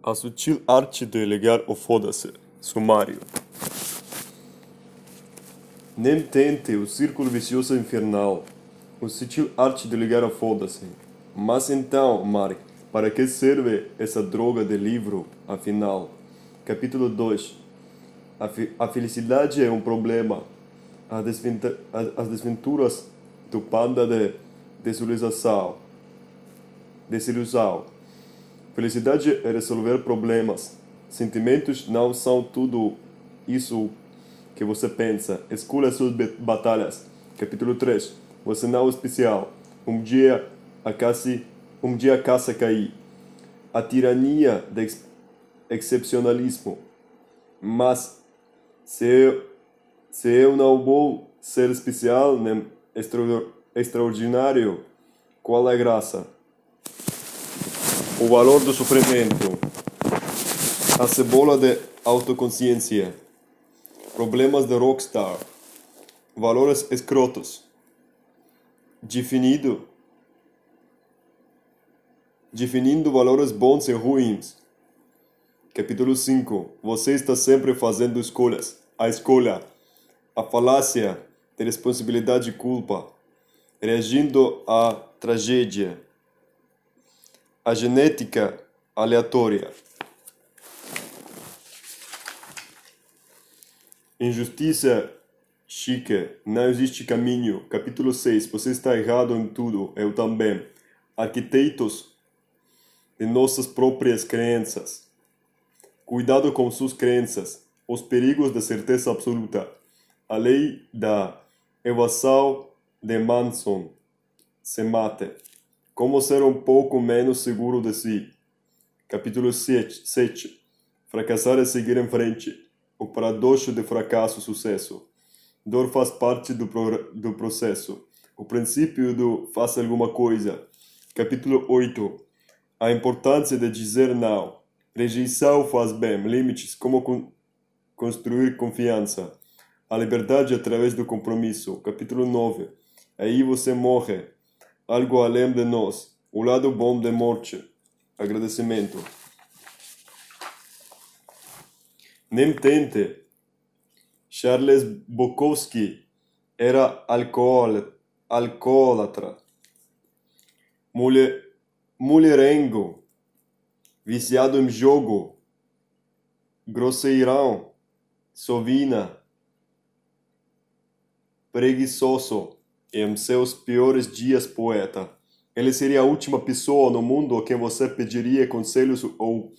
A sutil arte de ligar o foda-se. Sumário. Nem tente o círculo vicioso infernal. O sutil arte de ligar o foda-se. Mas então, Mark, para que serve essa droga de livro, afinal? Capítulo 2 A, a felicidade é um problema. As, as desventuras do panda de desilusão. Desilusão. Felicidade é resolver problemas. Sentimentos não são tudo isso que você pensa. Escolha suas batalhas. Capítulo 3. Você não é especial. Um dia a casa, um dia a casa cair. A tirania do ex excepcionalismo. Mas se eu, se eu não vou ser especial nem extra, extraordinário, qual é a graça? O valor do sofrimento. A cebola de autoconsciência. Problemas de rockstar. Valores escrotos. Definido. Definindo valores bons e ruins. Capítulo 5. Você está sempre fazendo escolhas. A escolha. A falácia de responsabilidade e culpa. Reagindo à tragédia a genética aleatória. Injustiça chique, não existe caminho. Capítulo 6. Você está errado em tudo, eu também. Arquitetos de nossas próprias crenças. Cuidado com suas crenças. Os perigos da certeza absoluta. A lei da evasão de Manson. Se mate. Como ser um pouco menos seguro de si. Capítulo 7. 7. Fracassar é seguir em frente. O paradoxo de fracasso sucesso. Dor faz parte do, pro, do processo. O princípio do faça alguma coisa. Capítulo 8. A importância de dizer não. Rejeição faz bem. Limites. Como con construir confiança. A liberdade através do compromisso. Capítulo 9. Aí você morre algo além de nós, o lado bom da morte, agradecimento. Nem tente. Charles Bukowski era alcoólatra, mulher, mulherengo, viciado em jogo, grosseirão, sovina, preguiçoso em seus piores dias poeta. Ele seria a última pessoa no mundo a quem você pediria conselhos ou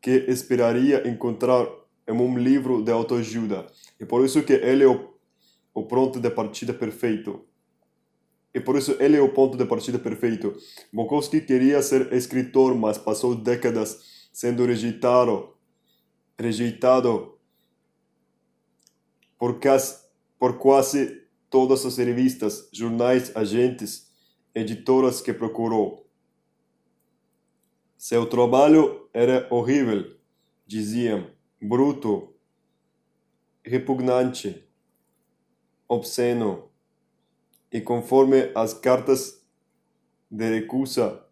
que esperaria encontrar em um livro de autoajuda. E por isso que ele é o, o ponto de partida perfeito. E por isso ele é o ponto de partida perfeito. Bukowski queria ser escritor, mas passou décadas sendo rejeitado, rejeitado por quase, por quase todas as revistas, jornais, agentes, editoras que procurou. Seu trabalho era horrível, diziam, bruto, repugnante, obsceno, e conforme as cartas de recusa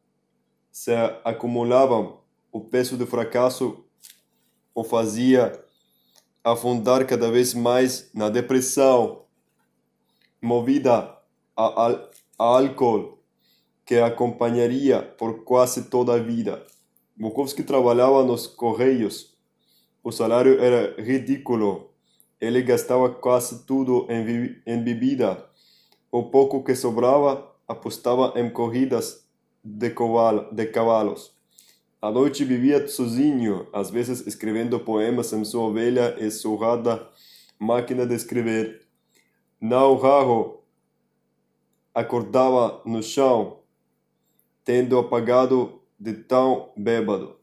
se acumulavam, o peso do fracasso o fazia afundar cada vez mais na depressão movida a, a, a álcool que acompanharia por quase toda a vida. Bukowski trabalhava nos correios. O salário era ridículo. Ele gastava quase tudo em, em bebida. O pouco que sobrava apostava em corridas de, cavalo, de cavalos. À noite vivia sozinho, às vezes escrevendo poemas em sua velha e surrada máquina de escrever. Não raro acordava no chão, tendo apagado de tão bêbado.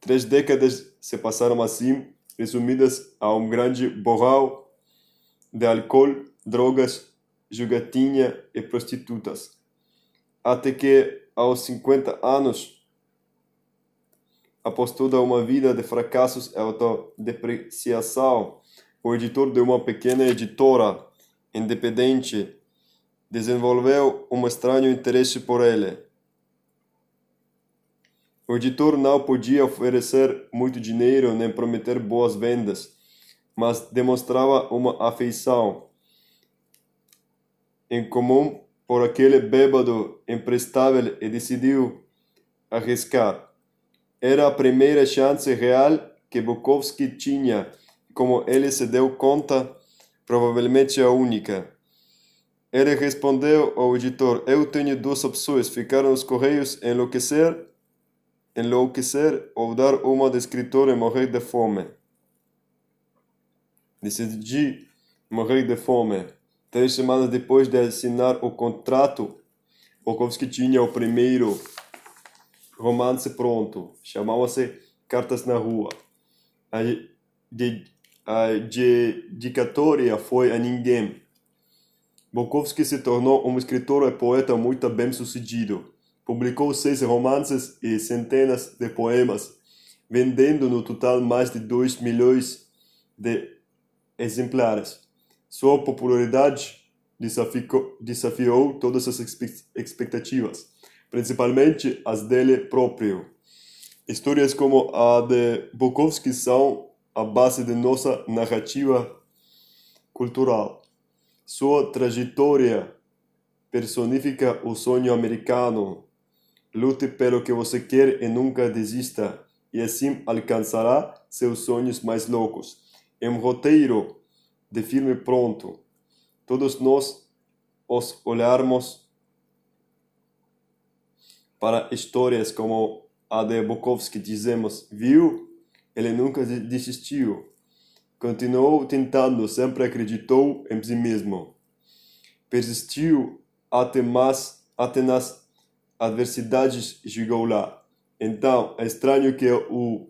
Três décadas se passaram assim, resumidas a um grande borral de álcool, drogas, jogatinha e prostitutas. Até que, aos 50 anos, após toda uma vida de fracassos e autodepreciação, o editor de uma pequena editora independente, desenvolveu um estranho interesse por ele. O editor não podia oferecer muito dinheiro nem prometer boas vendas, mas demonstrava uma afeição em comum por aquele bêbado imprestável e decidiu arriscar. Era a primeira chance real que Bukowski tinha, como ele se deu conta, provavelmente a única. Ele respondeu ao editor: Eu tenho duas opções: ficar nos Correios enlouquecer, enlouquecer ou dar uma de escritor e morrer de fome. Decidi morrer de fome. Três semanas depois de assinar o contrato, Bukowski tinha o primeiro romance pronto. Chamava-se Cartas na Rua. A, de, a dedicatória foi a ninguém. Bukowski se tornou um escritor e poeta muito bem sucedido. Publicou seis romances e centenas de poemas, vendendo no total mais de 2 milhões de exemplares. Sua popularidade desafiou, desafiou todas as expectativas, principalmente as dele próprio. Histórias como a de Bukowski são a base de nossa narrativa cultural. Sua trajetória personifica o sonho americano. Lute pelo que você quer e nunca desista, e assim alcançará seus sonhos mais loucos. É um roteiro de filme pronto, todos nós os olharmos para histórias como a de Bukowski, dizemos, viu? Ele nunca desistiu. Continuou tentando, sempre acreditou em si mesmo. Persistiu até, mais, até nas adversidades chegou lá. Então, é estranho que o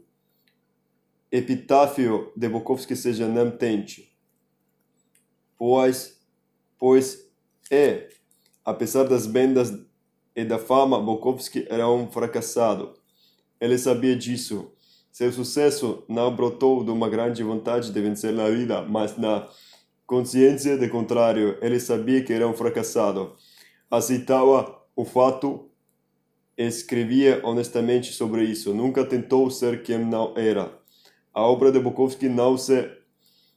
epitáfio de Bukowski seja não tente pois, pois é, apesar das vendas e da fama, Bukowski era um fracassado. Ele sabia disso. Seu sucesso não brotou de uma grande vontade de vencer na vida, mas na consciência de contrário. Ele sabia que era um fracassado. Aceitava o fato escrevia honestamente sobre isso. Nunca tentou ser quem não era. A obra de Bukowski não se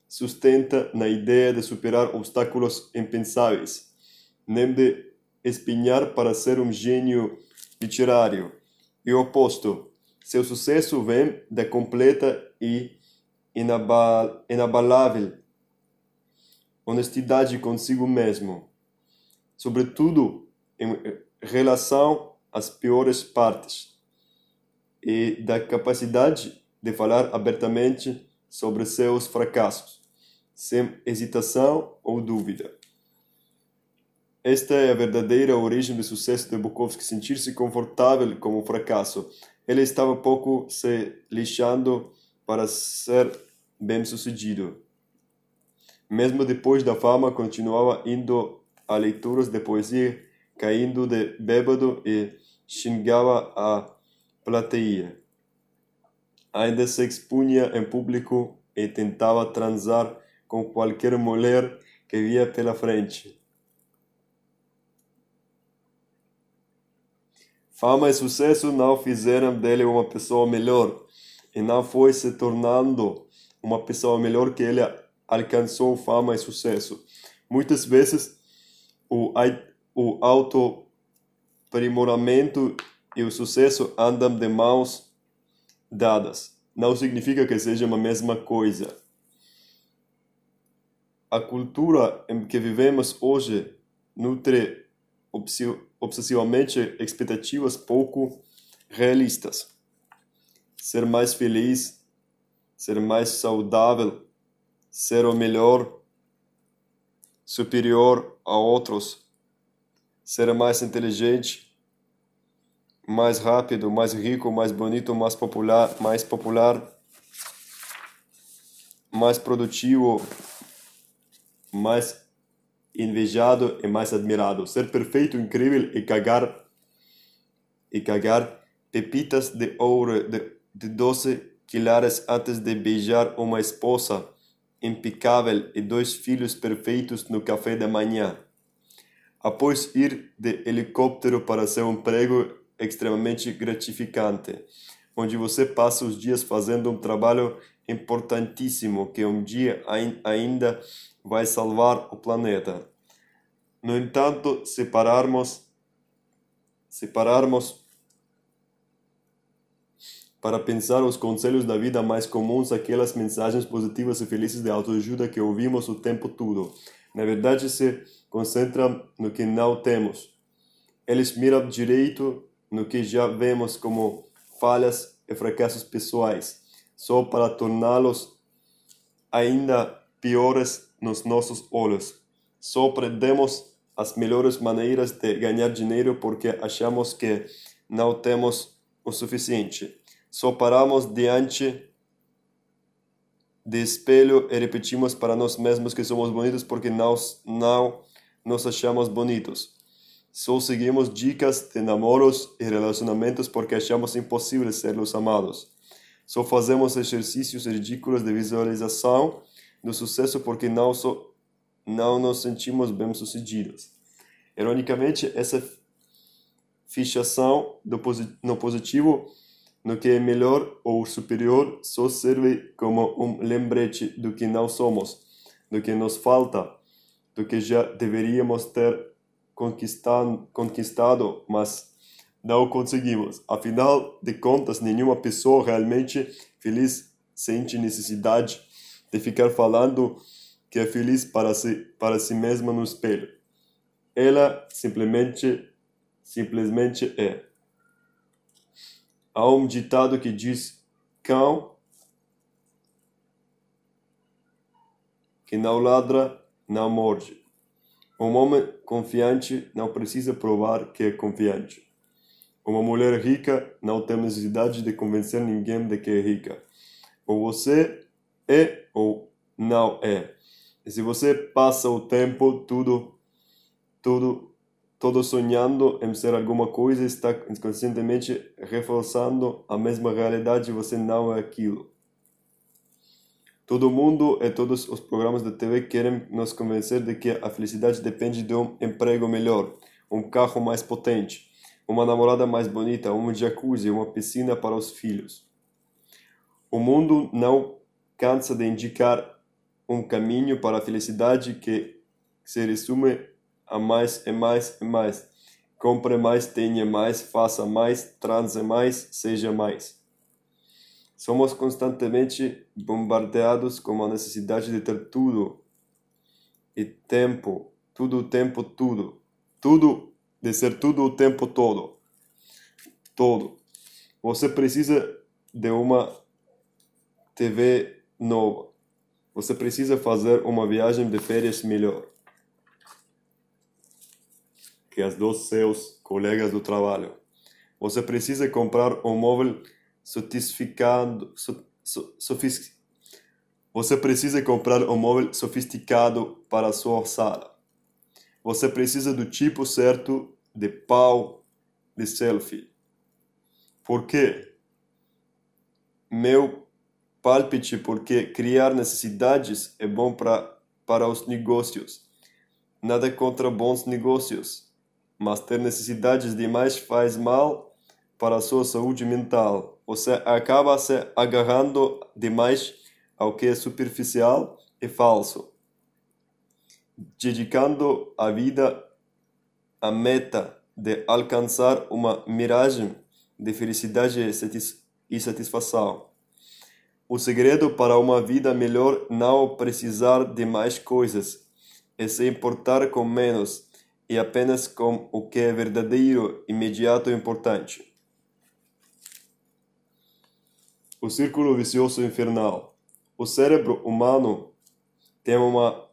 sustenta na ideia de superar obstáculos impensáveis, nem de espinhar para ser um gênio literário. E o oposto, seu sucesso vem da completa e inabal inabalável honestidade consigo mesmo, sobretudo em relação às piores partes, e da capacidade de falar abertamente sobre seus fracassos sem hesitação ou dúvida. Esta é a verdadeira origem do sucesso de Bukowski, sentir-se confortável com o fracasso. Ele estava pouco se lixando para ser bem-sucedido. Mesmo depois da fama, continuava indo a leituras de poesia, caindo de bêbado e xingava a plateia. Ainda se expunha em público e tentava transar com qualquer mulher que via pela frente. Fama e sucesso não fizeram dele uma pessoa melhor e não foi se tornando uma pessoa melhor que ele alcançou fama e sucesso. Muitas vezes o, o auto-aprimoramento e o sucesso andam de mãos dadas. Não significa que seja a mesma coisa a cultura em que vivemos hoje nutre obsessivamente expectativas pouco realistas. Ser mais feliz, ser mais saudável, ser o melhor, superior a outros, ser mais inteligente, mais rápido, mais rico, mais bonito, mais popular, mais popular, mais produtivo, mais invejado e mais admirado. Ser perfeito, incrível e cagar e cagar pepitas de ouro de, de 12 quilares antes de beijar uma esposa impecável e dois filhos perfeitos no café da manhã. Após ir de helicóptero para seu emprego extremamente gratificante, onde você passa os dias fazendo um trabalho importantíssimo que um dia ainda vai salvar o planeta. No entanto, separarmos separarmos para pensar os conselhos da vida mais comuns, aquelas mensagens positivas e felizes de autoajuda que ouvimos o tempo todo. Na verdade, se concentra no que não temos. Eles miram direito no que já vemos como falhas e fracassos pessoais, só para torná-los ainda piores nos nossos olhos. Só aprendemos as melhores maneiras de ganhar dinheiro porque achamos que não temos o suficiente. Só paramos diante de espelho e repetimos para nós mesmos que somos bonitos porque nós não nos achamos bonitos. Só seguimos dicas de namoros e relacionamentos porque achamos impossível ser os amados. Só fazemos exercícios ridículos de visualização do sucesso porque não só não nos sentimos bem-sucedidos. Ironicamente, essa fixação no positivo, no que é melhor ou superior, só serve como um lembrete do que não somos, do que nos falta, do que já deveríamos ter conquistado, conquistado mas não conseguimos. Afinal de contas, nenhuma pessoa realmente feliz sente necessidade de ficar falando que é feliz para si, para si mesma no espelho. Ela simplesmente, simplesmente é. Há um ditado que diz: cão que não ladra, não morde. Um homem confiante não precisa provar que é confiante. Uma mulher rica não tem necessidade de convencer ninguém de que é rica. Ou você é ou não é. E se você passa o tempo tudo, tudo, todo sonhando em ser alguma coisa, está inconscientemente reforçando a mesma realidade, você não é aquilo. Todo mundo e todos os programas de TV querem nos convencer de que a felicidade depende de um emprego melhor, um carro mais potente, uma namorada mais bonita, um jacuzzi, uma piscina para os filhos. O mundo não cansa de indicar um caminho para a felicidade que se resume a mais e mais e mais. Compre mais, tenha mais, faça mais, transe mais, seja mais. Somos constantemente bombardeados com a necessidade de ter tudo e tempo, tudo o tempo, tudo. Tudo, de ser tudo o tempo todo. Todo. Você precisa de uma TV nova você precisa fazer uma viagem de férias melhor que as dos seus colegas do trabalho. Você precisa comprar um móvel sofisticado, so, so, sofis, você precisa comprar um móvel sofisticado para a sua sala. Você precisa do tipo certo de pau de selfie. Por quê? Meu palpite porque criar necessidades é bom pra, para os negócios. Nada contra bons negócios, mas ter necessidades demais faz mal para a sua saúde mental. Você acaba se agarrando demais ao que é superficial e falso, dedicando a vida à meta de alcançar uma miragem de felicidade e satisfação. O segredo para uma vida melhor não precisar de mais coisas, é se importar com menos e apenas com o que é verdadeiro, imediato e importante. O círculo vicioso infernal. O cérebro humano tem uma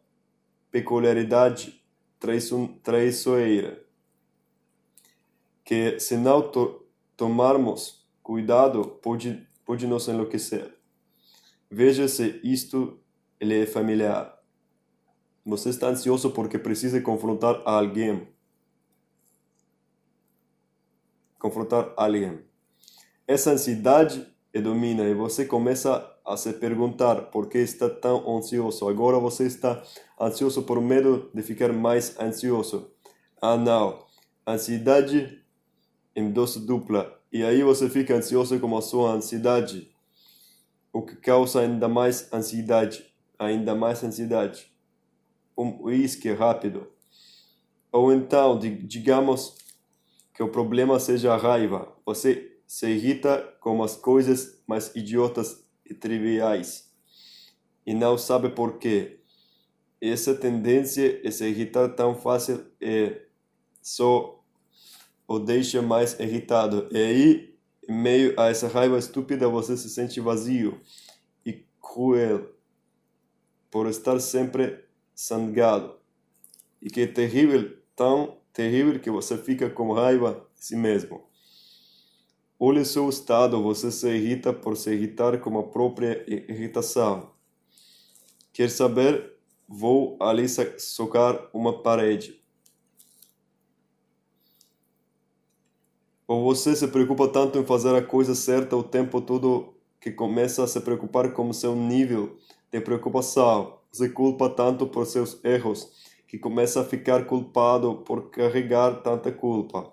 peculiaridade traiçoeira, que se não to tomarmos cuidado pode, pode nos enlouquecer. Veja se isto lhe é familiar. Você está ansioso porque precisa confrontar alguém. Confrontar alguém. Essa ansiedade e domina e você começa a se perguntar por que está tão ansioso. Agora você está ansioso por medo de ficar mais ansioso. Ah, não. Ansiedade em dose dupla. E aí você fica ansioso com a sua ansiedade, o que causa ainda mais ansiedade, ainda mais ansiedade. Um uísque rápido. Ou então, digamos que o problema seja a raiva. Você se irrita com as coisas mais idiotas e triviais e não sabe por quê. Essa tendência a se irritar tão fácil é só o deixa mais irritado. E aí, em meio a essa raiva estúpida, você se sente vazio e cruel por estar sempre sangado. E que é terrível, tão terrível que você fica com raiva de si mesmo. Olhe seu estado, você se irrita por se irritar com a própria irritação. Quer saber? Vou ali socar uma parede. Ou você se preocupa tanto em fazer a coisa certa o tempo todo que começa a se preocupar com seu nível de preocupação. Se culpa tanto por seus erros que começa a ficar culpado por carregar tanta culpa.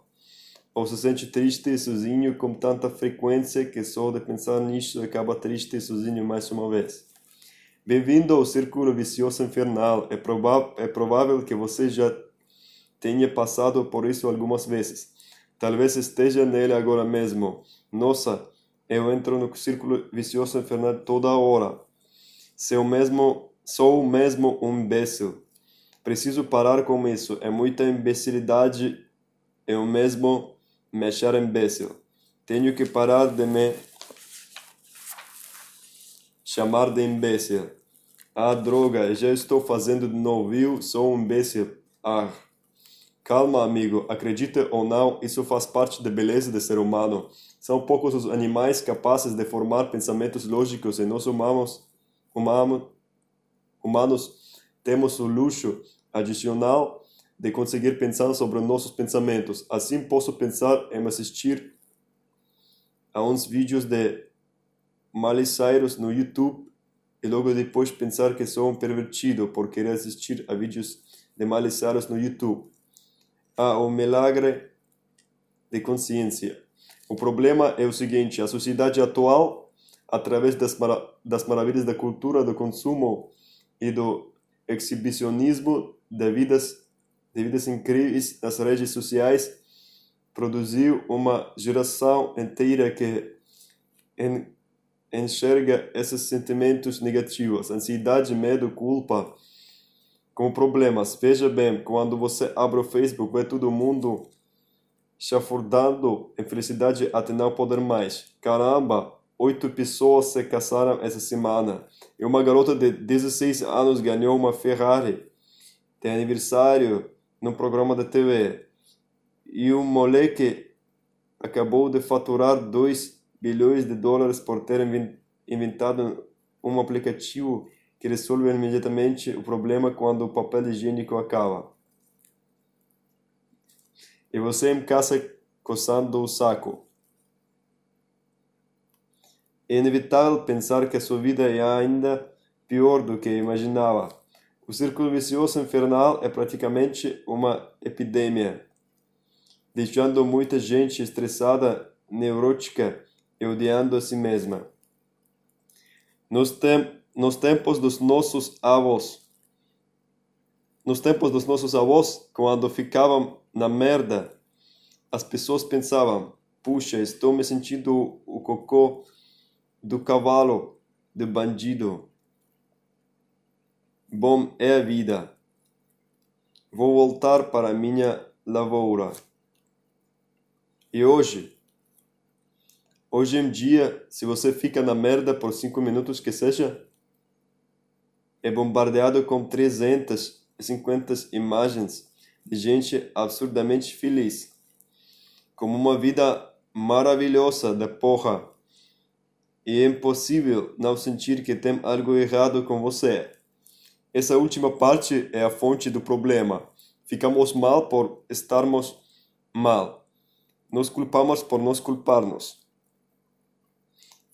Ou se sente triste e sozinho com tanta frequência que só de pensar nisso acaba triste e sozinho mais uma vez. Bem-vindo ao círculo vicioso infernal. É, é provável que você já tenha passado por isso algumas vezes. Talvez esteja nele agora mesmo. Nossa, eu entro no círculo vicioso infernal toda hora. Sou mesmo, sou mesmo um imbecil. Preciso parar com isso. É muita imbecilidade. Eu mesmo me achar imbecil. Tenho que parar de me chamar de imbecil. Ah, droga, já estou fazendo de novo, viu? Sou um imbecil. Ah. Calma, amigo. Acredite ou não, isso faz parte da beleza do ser humano. São poucos os animais capazes de formar pensamentos lógicos e nós humanos, humanos, temos o luxo adicional de conseguir pensar sobre nossos pensamentos. Assim posso pensar em assistir a uns vídeos de Miley Cyrus no YouTube e logo depois pensar que sou um pervertido por querer assistir a vídeos de Miley Cyrus no YouTube ao milagre de consciência. O problema é o seguinte: a sociedade atual, através das, mara das maravilhas da cultura do consumo e do exibicionismo de vidas, de vidas incríveis nas redes sociais, produziu uma geração inteira que en enxerga esses sentimentos negativos, ansiedade, medo, culpa, com problemas. Veja bem, quando você abre o Facebook, vê todo mundo chafurdando em felicidade até não poder mais. Caramba, oito pessoas se casaram essa semana. E uma garota de 16 anos ganhou uma Ferrari. Tem aniversário no programa da TV. E um moleque acabou de faturar 2 bilhões de dólares por ter inventado um aplicativo que resolve imediatamente o problema quando o papel higiênico acaba. E você em casa coçando o saco. É inevitável pensar que a sua vida é ainda pior do que imaginava. O círculo vicioso infernal é praticamente uma epidemia, deixando muita gente estressada, neurótica e odiando a si mesma. Nos, tem, nos tempos dos nossos avós. Nos tempos dos nossos avós, quando ficavam na merda, as pessoas pensavam: puxa, estou me sentindo o cocô do cavalo de bandido. Bom é a vida. Vou voltar para a minha lavoura. E hoje, hoje em dia, se você fica na merda por cinco minutos que seja, é bombardeado com 350 imagens de gente absurdamente feliz, como uma vida maravilhosa da porra. E é impossível não sentir que tem algo errado com você. Essa última parte é a fonte do problema. Ficamos mal por estarmos mal. Nos culpamos por nos culparmos.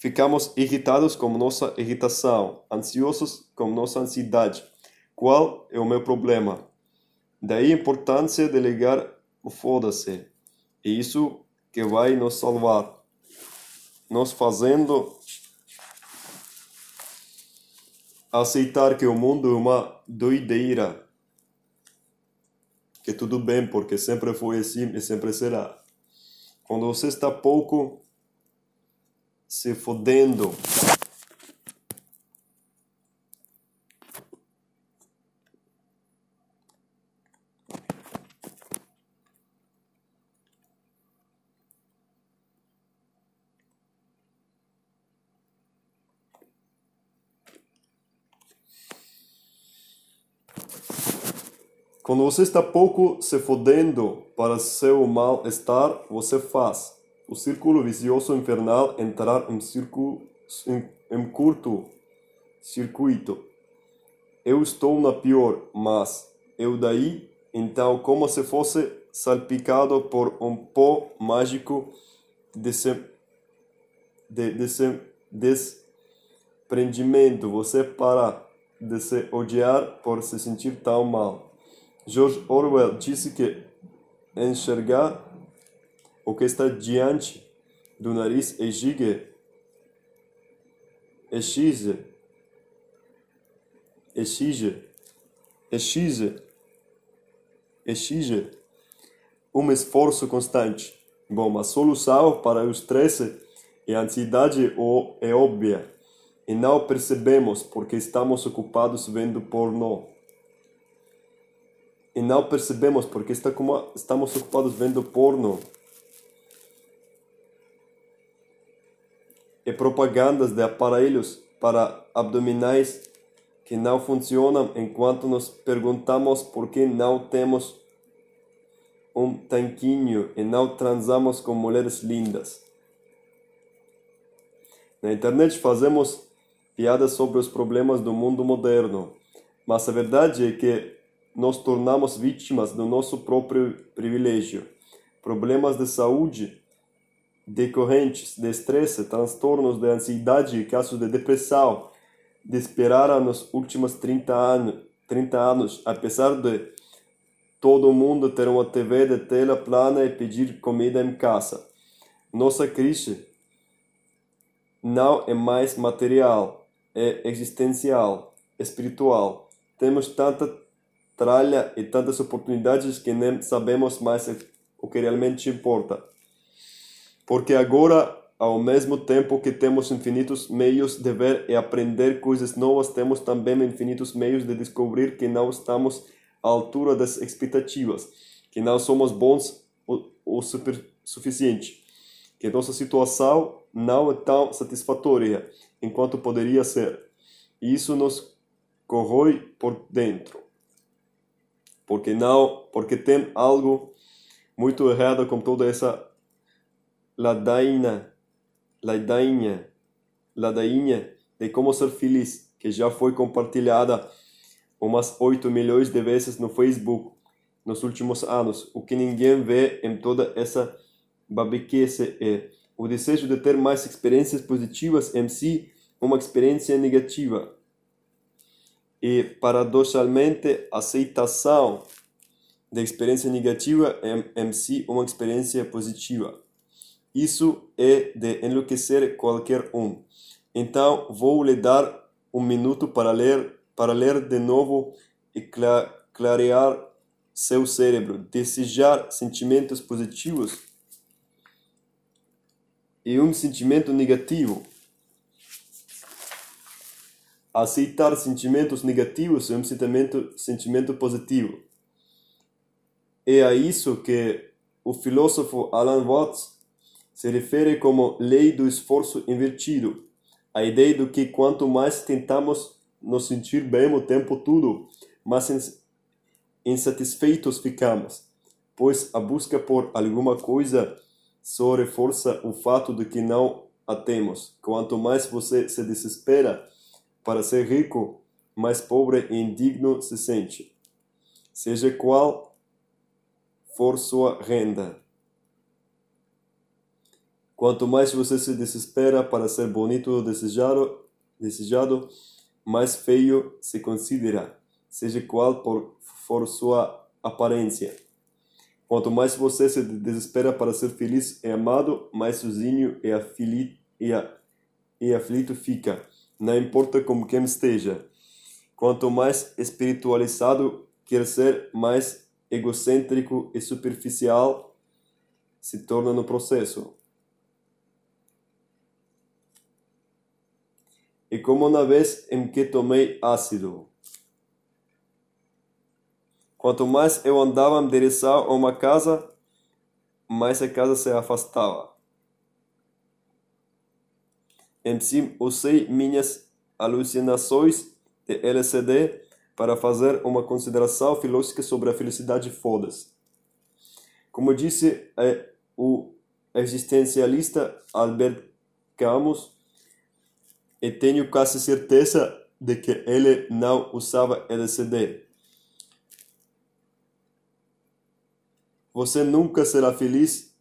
Ficamos irritados com nossa irritação, ansiosos com nossa ansiedade. Qual é o meu problema? Daí a importância de ligar o foda-se. E isso que vai nos salvar, nos fazendo aceitar que o mundo é uma doideira, que tudo bem, porque sempre foi assim e sempre será. Quando você está pouco se fodendo Quando você está pouco se fodendo para seu mal-estar, você faz o círculo vicioso infernal entrar em, círculo, em, em curto circuito. Eu estou na pior, mas eu daí, então, como se fosse salpicado por um pó mágico de, de, de desprendimento, você para de se odiar por se sentir tão mal. George Orwell disse que enxergar o que está diante do nariz exige, exige, exige, exige, exige um esforço constante. Bom, a solução para o estresse e a ansiedade é óbvia. E não percebemos porque estamos ocupados vendo pornô. E não percebemos porque estamos ocupados vendo porno e propagandas de aparelhos para abdominais que não funcionam enquanto nos perguntamos por que não temos um tanquinho e não transamos com mulheres lindas. Na internet fazemos piadas sobre os problemas do mundo moderno, mas a verdade é que nos tornamos vítimas do nosso próprio privilégio. Problemas de saúde decorrentes de estresse, transtornos de ansiedade e casos de depressão dispararam nos últimos 30 anos, 30 anos, apesar de todo mundo ter uma TV de tela plana e pedir comida em casa. Nossa crise não é mais material, é existencial, espiritual. Temos tanta tralha e tantas oportunidades que nem sabemos mais o que realmente importa. Porque agora, ao mesmo tempo que temos infinitos meios de ver e aprender coisas novas, temos também infinitos meios de descobrir que não estamos à altura das expectativas, que não somos bons o, suficiente, que nossa situação não é tão satisfatória enquanto poderia ser. E isso nos corrói por dentro porque não, porque tem algo muito errado com toda essa ladainha, ladainha, ladainha de como ser feliz, que já foi compartilhada umas 8 milhões de vezes no Facebook nos últimos anos. O que ninguém vê em toda essa babiquice é o desejo de ter mais experiências positivas em si, uma experiência negativa e, paradoxalmente, aceitação da experiência negativa em si uma experiência positiva. Isso é de enlouquecer qualquer um. Então, vou lhe dar um minuto para ler, para ler de novo e clarear seu cérebro, desejar sentimentos positivos e um sentimento negativo aceitar sentimentos negativos é um sentimento, sentimento positivo. É a isso que o filósofo Alan Watts se refere como lei do esforço invertido, a ideia de que quanto mais tentamos nos sentir bem o tempo todo, mais insatisfeitos ficamos, pois a busca por alguma coisa só reforça o fato de que não a temos. Quanto mais você se desespera, para ser rico, mais pobre e indigno se sente, seja qual for sua renda. Quanto mais você se desespera para ser bonito ou desejado, desejado mais feio se considera, seja qual for sua aparência. Quanto mais você se desespera para ser feliz e amado, mais sozinho e aflito, e, a, e aflito fica, não importa com quem esteja. Quanto mais espiritualizado quer ser, mais egocêntrico e superficial se torna no processo. E como na vez em que tomei ácido. Quanto mais eu andava em direção a uma casa, mais a casa se afastava. Em si, usei minhas alucinações de LCD para fazer uma consideração filosófica sobre a felicidade foda-se. Como disse é, o existencialista Albert Camus, e tenho quase certeza de que ele não usava LCD. Você nunca será feliz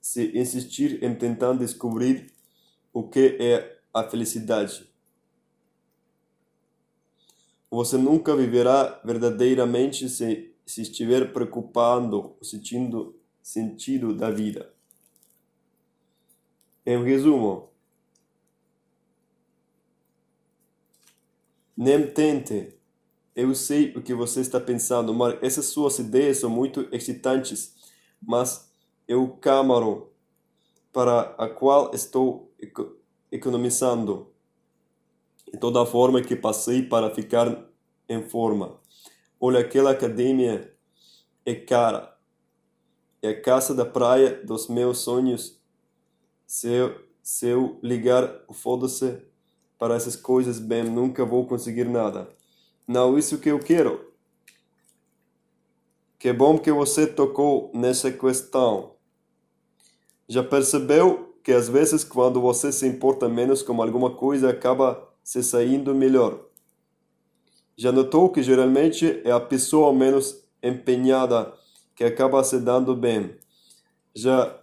se insistir em tentar descobrir o que é a felicidade. Você nunca viverá verdadeiramente se, se estiver preocupando, sentindo sentido da vida. Em resumo, nem tente eu sei o que você está pensando, mas essas suas ideias são muito excitantes, mas eu câmaro para a qual estou economizando e toda a forma que passei para ficar em forma. Olha, aquela academia é cara. É a casa da praia dos meus sonhos. Se eu, se eu ligar foda-se para essas coisas, bem, nunca vou conseguir nada. Não isso que eu quero. Que bom que você tocou nessa questão. Já percebeu que às vezes quando você se importa menos com alguma coisa acaba se saindo melhor? Já notou que geralmente é a pessoa menos empenhada que acaba se dando bem? Já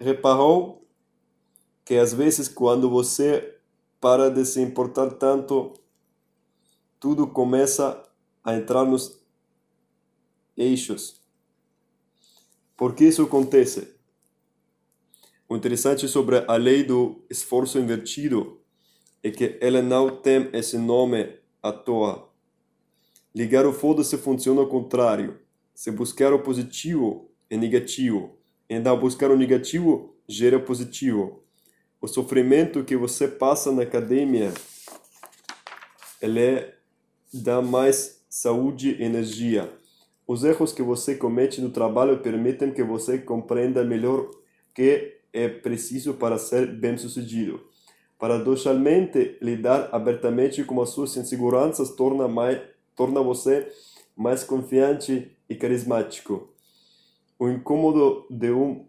reparou que às vezes quando você para de se importar tanto tudo começa a entrar nos eixos. Por que isso acontece? O interessante sobre a lei do esforço invertido é que ela não tem esse nome à toa. Ligar o foda-se funciona ao contrário. Se buscar o positivo é negativo, então buscar o negativo gera positivo. O sofrimento que você passa na academia ele é dá mais saúde e energia. Os erros que você comete no trabalho permitem que você compreenda melhor o que é preciso para ser bem-sucedido. Paradoxalmente, lidar abertamente com as suas inseguranças torna, mais, torna você mais confiante e carismático. O incômodo de um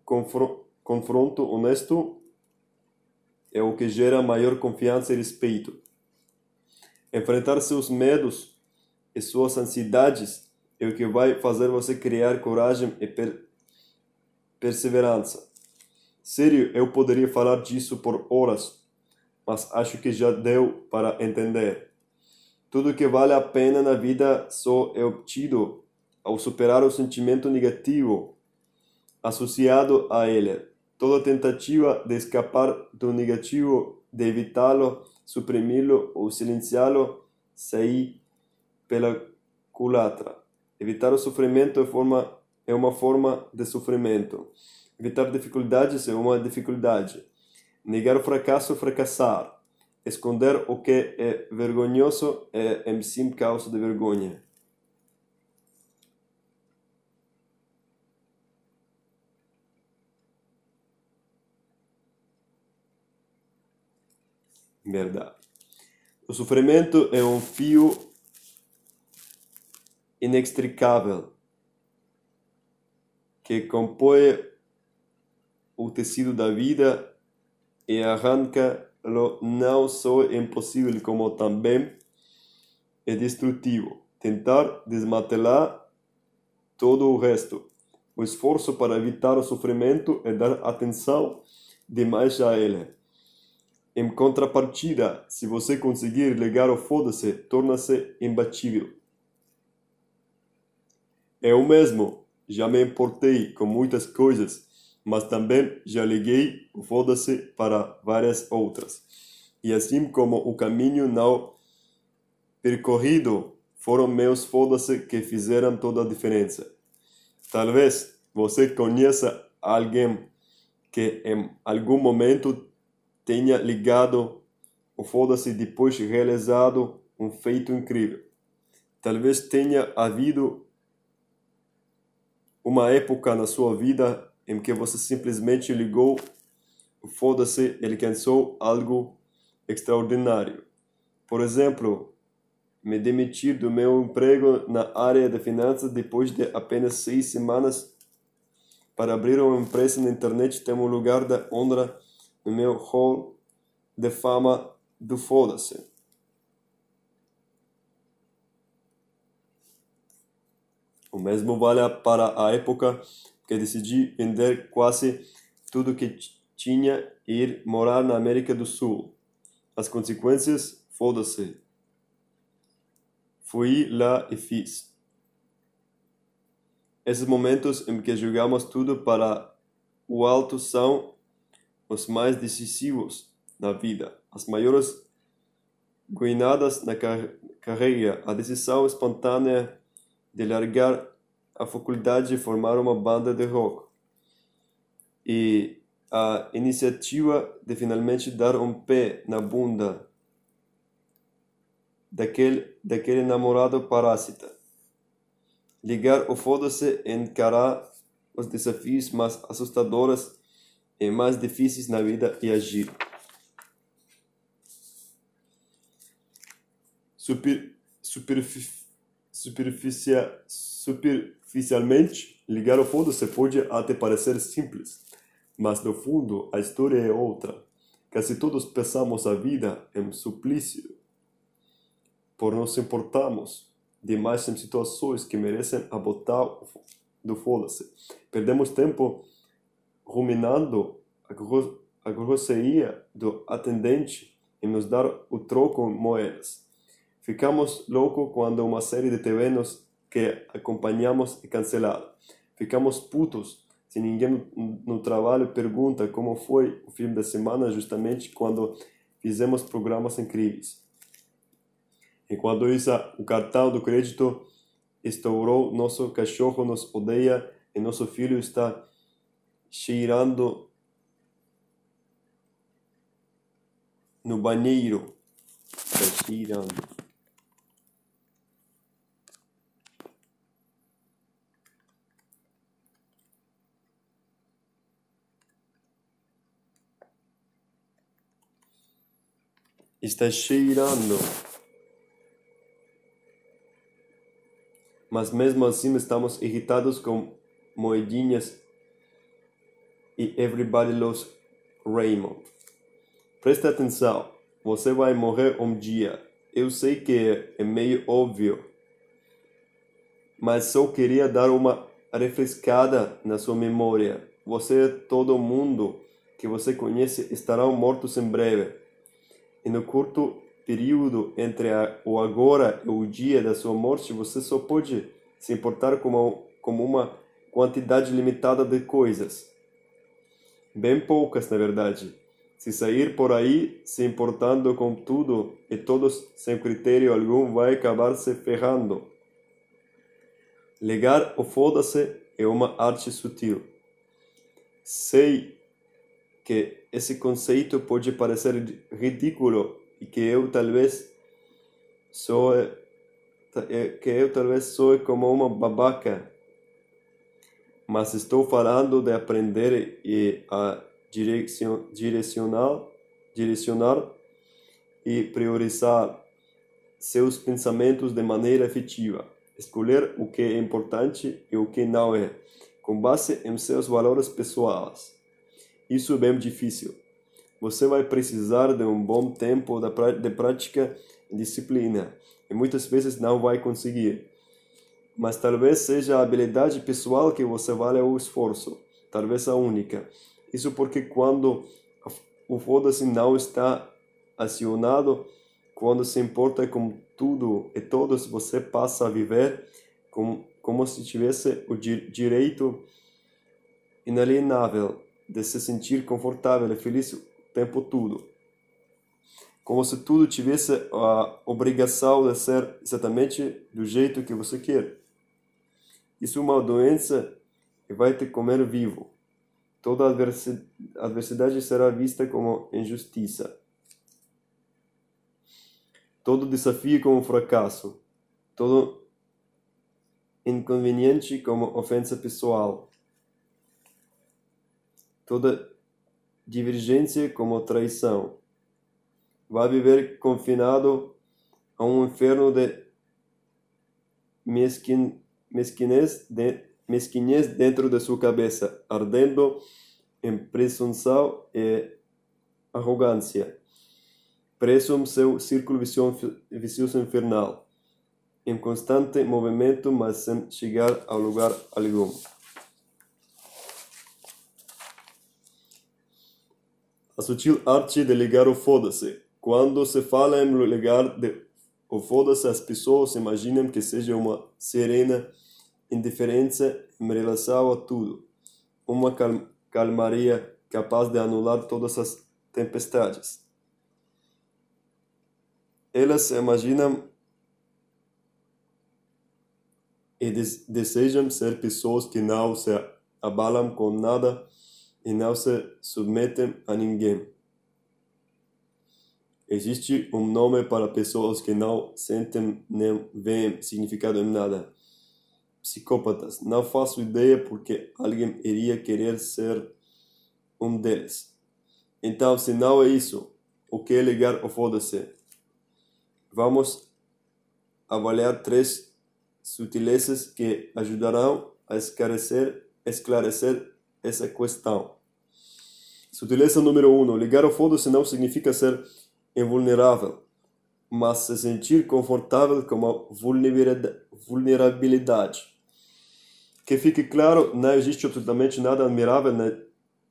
confronto honesto é o que gera maior confiança e respeito. Enfrentar seus medos e suas ansiedades é o que vai fazer você criar coragem e per perseverança. Sério, eu poderia falar disso por horas, mas acho que já deu para entender. Tudo que vale a pena na vida só é obtido ao superar o sentimento negativo associado a ele. Toda tentativa de escapar do negativo, de evitá-lo, suprimi-lo ou silenciá-lo, sair pela culatra. Evitar o sofrimento é, forma, é uma forma de sofrimento. Evitar dificuldades é uma dificuldade. Negar o fracasso é fracassar. Esconder o que é vergonhoso é em si causa de vergonha. Verdade. O sofrimento é um fio inextricável que compõe o tecido da vida e arranca-lo não só é impossível como também é destrutivo. Tentar desmantelar todo o resto. O esforço para evitar o sofrimento é dar atenção demais a ele. Em contrapartida, se você conseguir ligar o foda-se, torna-se imbatível. O mesmo já me importei com muitas coisas, mas também já liguei o foda-se para várias outras. E assim como o caminho não percorrido foram meus foda-se que fizeram toda a diferença. Talvez você conheça alguém que em algum momento tenha ligado o foda-se depois realizado um feito incrível. Talvez tenha havido uma época na sua vida em que você simplesmente ligou o foda-se e alcançou algo extraordinário. Por exemplo, me demitir do meu emprego na área de finanças depois de apenas seis semanas para abrir uma empresa na internet ter um lugar de honra no meu hall de fama do foda-se. O mesmo vale para a época que decidi vender quase tudo que tinha e ir morar na América do Sul. As consequências, foda-se. Fui lá e fiz. Esses momentos em que jogamos tudo para o alto são os mais decisivos na vida. As maiores guinadas na car carreira, a decisão espontânea de largar a faculdade de formar uma banda de rock e a iniciativa de finalmente dar um pé na bunda daquele, daquele namorado parásita. Ligar o foda-se e encarar os desafios mais assustadores e mais difíceis na vida e agir. Super, superfi, superficia, superficialmente, ligar o foda-se pode até parecer simples, mas no fundo a história é outra. Quase todos pensamos a vida em suplício por nos importarmos demais em situações que merecem a botar do foda-se. Perdemos tempo ruminando a grosseria do atendente em nos dar o troco em moedas. Ficamos loucos quando uma série de TV nos que acompanhamos é cancelada. Ficamos putos se ninguém no trabalho pergunta como foi o fim da semana justamente quando fizemos programas incríveis. Enquanto isso, o cartão do crédito estourou, nosso cachorro nos odeia e nosso filho está cheirando no banheiro. Está cheirando. Está cheirando. mas mesmo assim estamos irritados com moedinhas e Everybody Loves Raymond. Presta atenção, você vai morrer um dia. Eu sei que é meio óbvio, mas só queria dar uma refrescada na sua memória. Você, todo mundo que você conhece, estarão mortos em breve. E no curto período entre a, o agora e o dia da sua morte, você só pode se importar com, com uma quantidade limitada de coisas. Bem poucas, na verdade. Se sair por aí se importando com tudo e todos sem critério algum, vai acabar se ferrando. Ligar o foda-se é uma arte sutil. Sei que esse conceito pode parecer ridículo e que eu talvez soe que eu talvez soe como uma babaca, mas estou falando de aprender e a direcionar, direcionar e priorizar seus pensamentos de maneira efetiva, escolher o que é importante e o que não é, com base em seus valores pessoais. Isso é bem difícil você vai precisar de um bom tempo de prática e disciplina, e muitas vezes não vai conseguir. Mas talvez seja a habilidade pessoal que você vale o esforço, talvez a única. Isso porque quando o foda-se não está acionado, quando se importa com tudo e todos, você passa a viver com, como se tivesse o di direito inalienável de se sentir confortável e feliz o tempo todo. Como se tudo tivesse a obrigação de ser exatamente do jeito que você quer. Isso é uma doença que vai te comer vivo. Toda adversidade será vista como injustiça. Todo desafio como fracasso. Todo inconveniente como ofensa pessoal. Toda divergência como traição. Vai viver confinado a um inferno de mesquin, mesquinhez, de, mesquinhez dentro de sua cabeça, ardendo em presunção e arrogância. Preso seu círculo vicioso infernal em constante movimento, mas sem chegar a lugar algum. A sutil arte de ligar o foda-se. Quando se fala em ligar de, o foda-se, as pessoas imaginam que seja uma serena indiferença em relação a tudo, uma cal calmaria capaz de anular todas as tempestades. Elas imaginam e desejam ser pessoas que não se abalam com nada e não se submetem a ninguém. Existe um nome para pessoas que não sentem nem veem significado em nada. Psicópatas. Não faço ideia porque alguém iria querer ser um deles. Então, se não é isso, o que é ligar o foda-se? Vamos avaliar três sutilezas que ajudarão a esclarecer, esclarecer essa questão. Sutileza número 1. Um, ligar o foda-se não significa ser invulnerável, mas se sentir confortável com a vulnerabilidade. Que fique claro, não existe absolutamente nada admirável na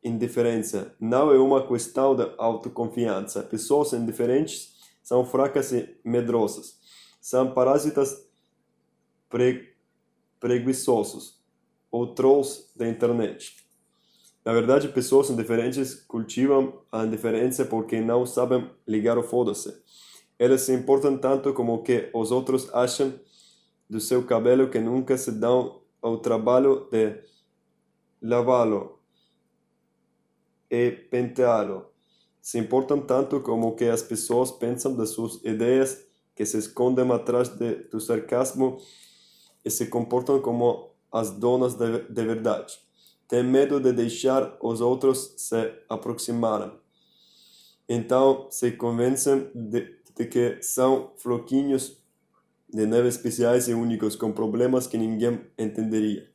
indiferença. Não é uma questão de autoconfiança. Pessoas indiferentes são fracas e medrosas. São parasitas pre, preguiçosos ou trolls da internet. Na verdade, pessoas indiferentes cultivam a indiferença porque não sabem ligar o foda-se. Elas se importam tanto como o que os outros acham do seu cabelo que nunca se dão ao trabalho de lavá-lo e penteá-lo. Se importam tanto como o que as pessoas pensam de suas ideias que se escondem atrás de, do sarcasmo e se comportam como as donas de, de verdade. Têm medo de deixar os outros se aproximarem. Então se convencem de, de que são floquinhos de neve especiais e únicos com problemas que ninguém entenderia.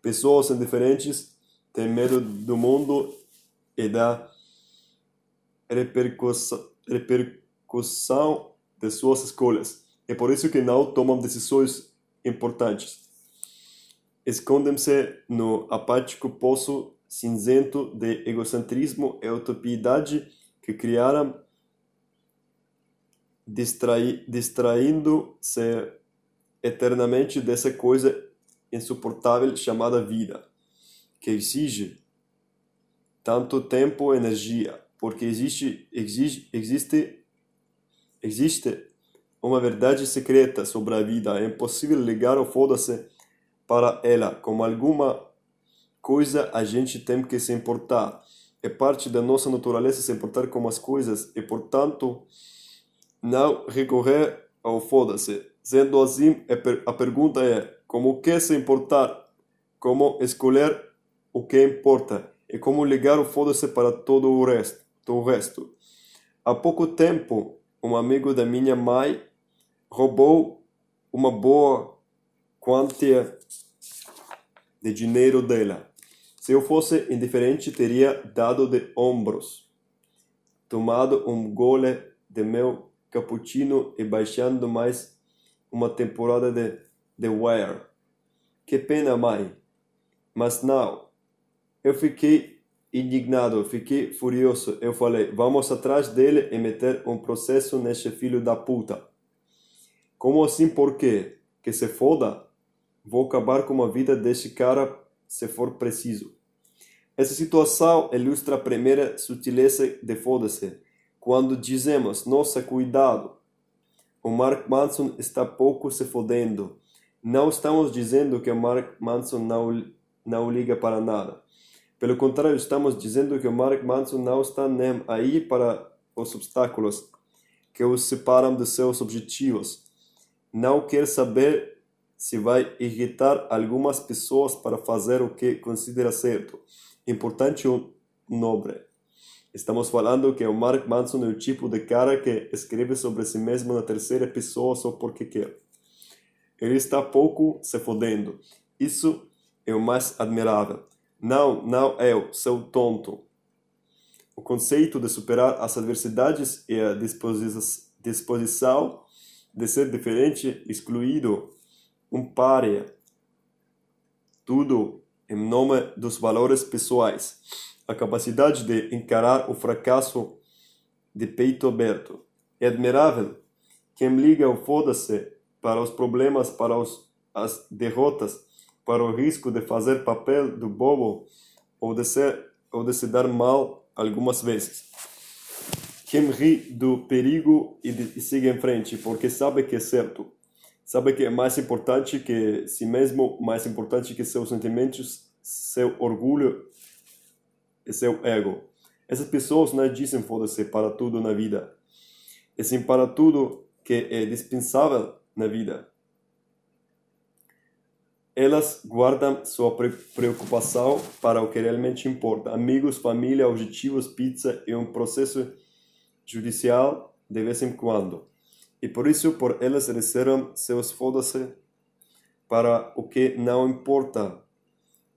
Pessoas indiferentes têm medo do mundo e da repercussão, repercussão de suas escolhas. É por isso que não tomam decisões importantes. Escondem-se no apático poço cinzento de egocentrismo e utopiedade que criaram, distrai, distraindo-se eternamente dessa coisa insuportável chamada vida, que exige tanto tempo e energia, porque existe, exige, existe, existe uma verdade secreta sobre a vida. É impossível ligar o foda-se para ela. Como alguma coisa, a gente tem que se importar. É parte da nossa natureza se importar com as coisas e, portanto, não recorrer ao foda-se. Sendo assim, a pergunta é: como que se importar? Como escolher o que importa? E como ligar o foda-se para todo o resto? Todo o resto. Há pouco tempo, um amigo da minha mãe roubou uma boa quantia de dinheiro dela. Se eu fosse indiferente, teria dado de ombros, tomado um gole de meu cappuccino e baixando mais uma temporada de The Wire. Que pena, mãe. Mas não. Eu fiquei indignado, fiquei furioso. Eu falei: vamos atrás dele e meter um processo nesse filho da puta. Como assim por quê? Que se foda? Vou acabar com a vida deste cara se for preciso. Essa situação ilustra a primeira sutileza de foda-se. Quando dizemos, nossa, cuidado, o Mark Manson está pouco se fodendo. Não estamos dizendo que o Mark Manson não, não liga para nada. Pelo contrário, estamos dizendo que o Mark Manson não está nem aí para os obstáculos que os separam de seus objetivos. Não quer saber se vai irritar algumas pessoas para fazer o que considera certo, importante ou nobre. Estamos falando que o Mark Manson é o tipo de cara que escreve sobre si mesmo na terceira pessoa só porque quer. Ele está pouco se fodendo. Isso é o mais admirável. Não, não eu, seu tonto. O conceito de superar as adversidades e a disposição de ser diferente, excluído, um párea. Tudo em nome dos valores pessoais. A capacidade de encarar o fracasso de peito aberto. É admirável. Quem liga o foda-se para os problemas, para os, as derrotas, para o risco de fazer papel do bobo ou de, ser, ou de se dar mal algumas vezes. Quem ri do perigo e, de, e siga em frente, porque sabe que é certo. Sabe que é mais importante que si mesmo, mais importante que seus sentimentos, seu orgulho seu ego. Essas pessoas não dizem foda-se para tudo na vida. E sim para tudo que é dispensável na vida elas guardam sua preocupação para o que realmente importa: amigos, família, objetivos, pizza e um processo judicial de vez em quando. E por isso, por elas reservam seus foda-se para o que não importa.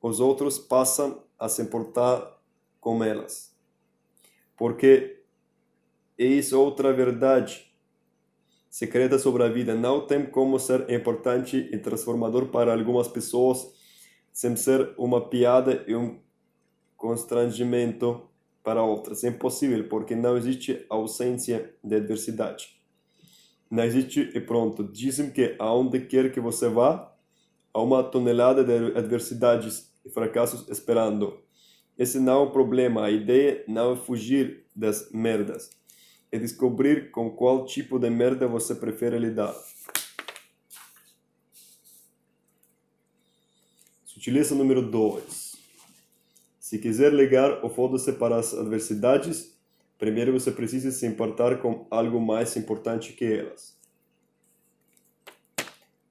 Os outros passam a se importar com elas. Porque eis outra verdade secreta sobre a vida não tem como ser importante e transformador para algumas pessoas sem ser uma piada e um constrangimento para outras. É impossível, porque não existe ausência de adversidade. Não existe e pronto. Dizem que aonde quer que você vá, há uma tonelada de adversidades e fracassos esperando. Esse não é o problema. A ideia não é fugir das merdas e descobrir com qual tipo de merda você prefere lidar. Sutileza número 2. Se quiser ligar o foda-se para as adversidades, primeiro você precisa se importar com algo mais importante que elas.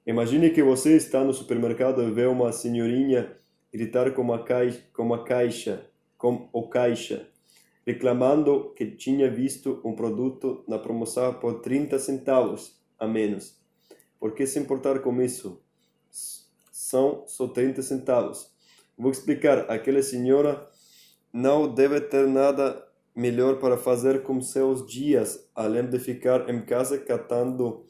Imagine que você está no supermercado e vê uma senhorinha gritar com uma caixa, com uma caixa, com o caixa reclamando que tinha visto um produto na promoção por 30 centavos a menos. Por que se importar com isso? São só 30 centavos. Vou explicar. Aquela senhora não deve ter nada melhor para fazer com seus dias, além de ficar em casa catando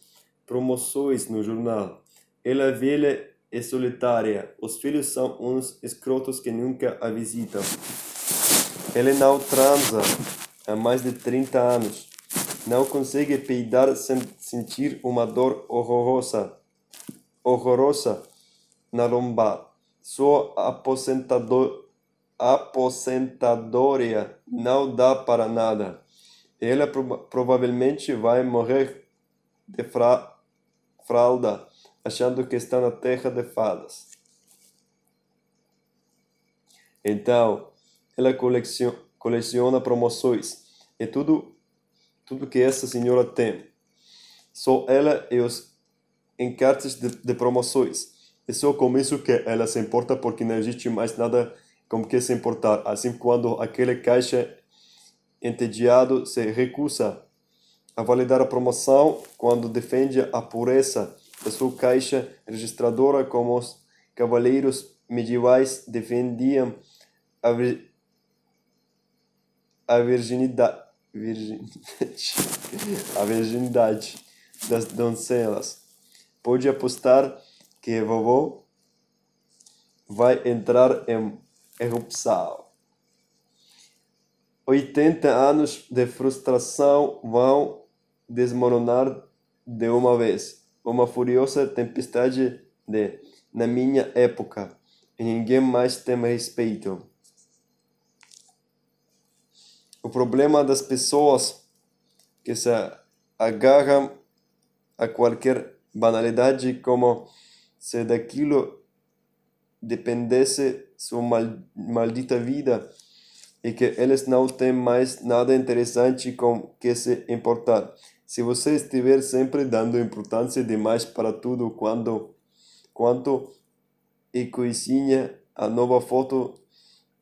promoções no jornal. Ela é velha e solitária. Os filhos são uns escrotos que nunca a visitam. Ele não transa há mais de 30 anos. Não consegue peidar sem sentir uma dor horrorosa, horrorosa na lombar. Sua aposentador, aposentadoria não dá para nada. Ela pro, provavelmente vai morrer de fra, fralda, achando que está na terra de fadas. Então, ela coleciona, promoções. É tudo, tudo que essa senhora tem. Só ela e os encartes de, de promoções. É só com isso que ela se importa porque não existe mais nada com que se importar. Assim, quando aquele caixa entediado se recusa a validar a promoção, quando defende a pureza da sua caixa registradora como os cavaleiros medievais defendiam a a virginidade, virginidade, a virginidade das donzelas. Pode apostar que vovô vai entrar em erupção. 80 anos de frustração vão desmoronar de uma vez. Uma furiosa tempestade de na minha época e ninguém mais tem respeito. O problema das pessoas que se agarram a qualquer banalidade como se daquilo dependesse sua mal, maldita vida e que eles não têm mais nada interessante com que se importar. Se você estiver sempre dando importância demais para tudo quando quanto e coisinha a nova foto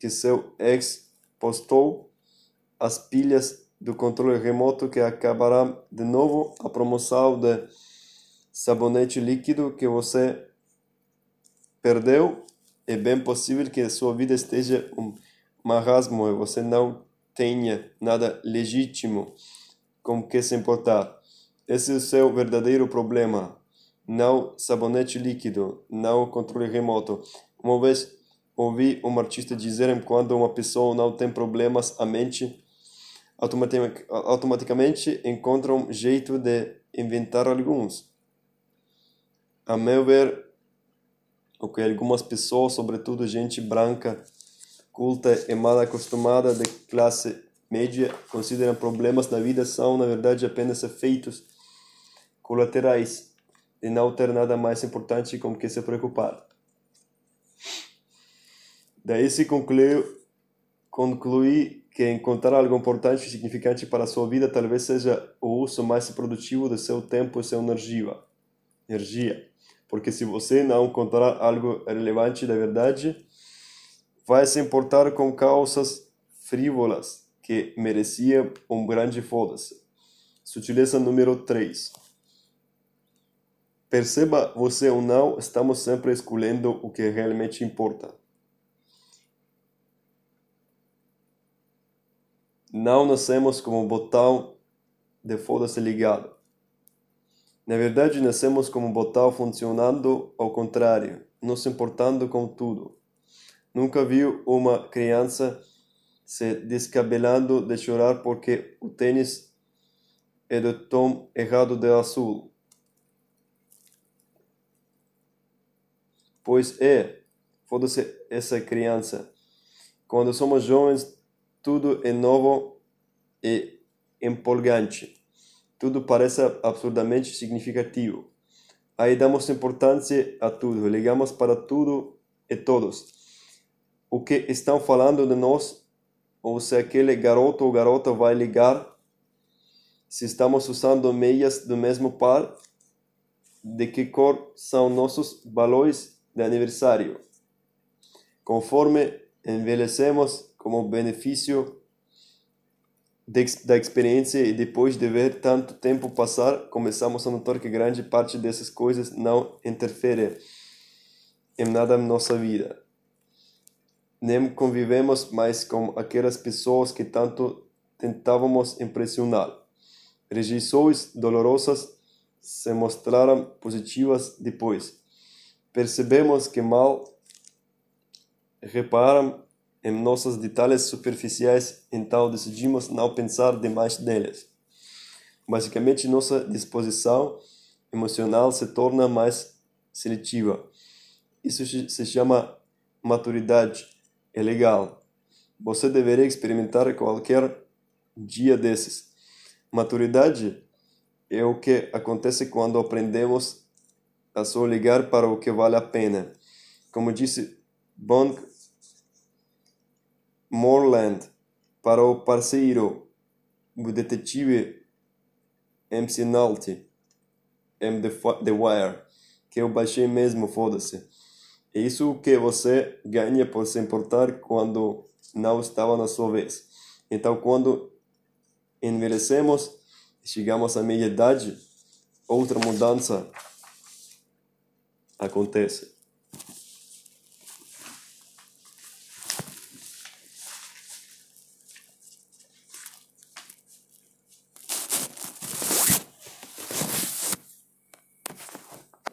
que seu ex postou, as pilhas do controle remoto que acabará de novo a promoção de sabonete líquido que você perdeu, é bem possível que sua vida esteja um marasmo e você não tenha nada legítimo com que se importar. Esse é o seu verdadeiro problema. Não sabonete líquido, não controle remoto. Uma vez ouvi um artista dizer quando uma pessoa não tem problemas, a mente automaticamente encontra um jeito de inventar alguns. A meu ver, o que algumas pessoas, sobretudo gente branca, culta e mal acostumada de classe média, consideram problemas na vida são, na verdade, apenas efeitos colaterais de não ter nada mais importante com que se preocupar. Daí se conclui, conclui que encontrar algo importante e significante para a sua vida talvez seja o uso mais produtivo do seu tempo e sua energia. energia. Porque se você não encontrar algo relevante da verdade, vai se importar com causas frívolas que mereciam um grande foda-se. Sutileza número 3. Perceba você ou não, estamos sempre escolhendo o que realmente importa. Não nascemos como botão de foda-se ligado. Na verdade, nascemos como botão funcionando ao contrário, não se importando com tudo. Nunca viu uma criança se descabelando de chorar porque o tênis é do tom errado de azul. Pois é, foda-se essa criança. Quando somos jovens, tudo é novo e empolgante. Tudo parece absurdamente significativo. Aí damos importância a tudo, ligamos para tudo e todos. O que estão falando de nós, ou se aquele garoto ou garota vai ligar, se estamos usando meias do mesmo par, de que cor são nossos balões de aniversário. Conforme envelhecemos, como benefício da experiência e depois de ver tanto tempo passar, começamos a notar que grande parte dessas coisas não interfere em nada na nossa vida. Nem convivemos mais com aquelas pessoas que tanto tentávamos impressionar. Rejeições dolorosas se mostraram positivas depois percebemos que mal reparam em nossos detalhes superficiais, então decidimos não pensar demais neles. Basicamente, nossa disposição emocional se torna mais seletiva. Isso se chama maturidade. É legal. Você deveria experimentar qualquer dia desses. Maturidade é o que acontece quando aprendemos a só ligar para o que vale a pena. Como disse Bond Morland para o parceiro, o detetive MC Nalty, M. The Wire, que eu baixei mesmo, foda-se. É isso que você ganha por se importar quando não estava na sua vez. Então, quando envelhecemos chegamos à meia idade, outra mudança acontece.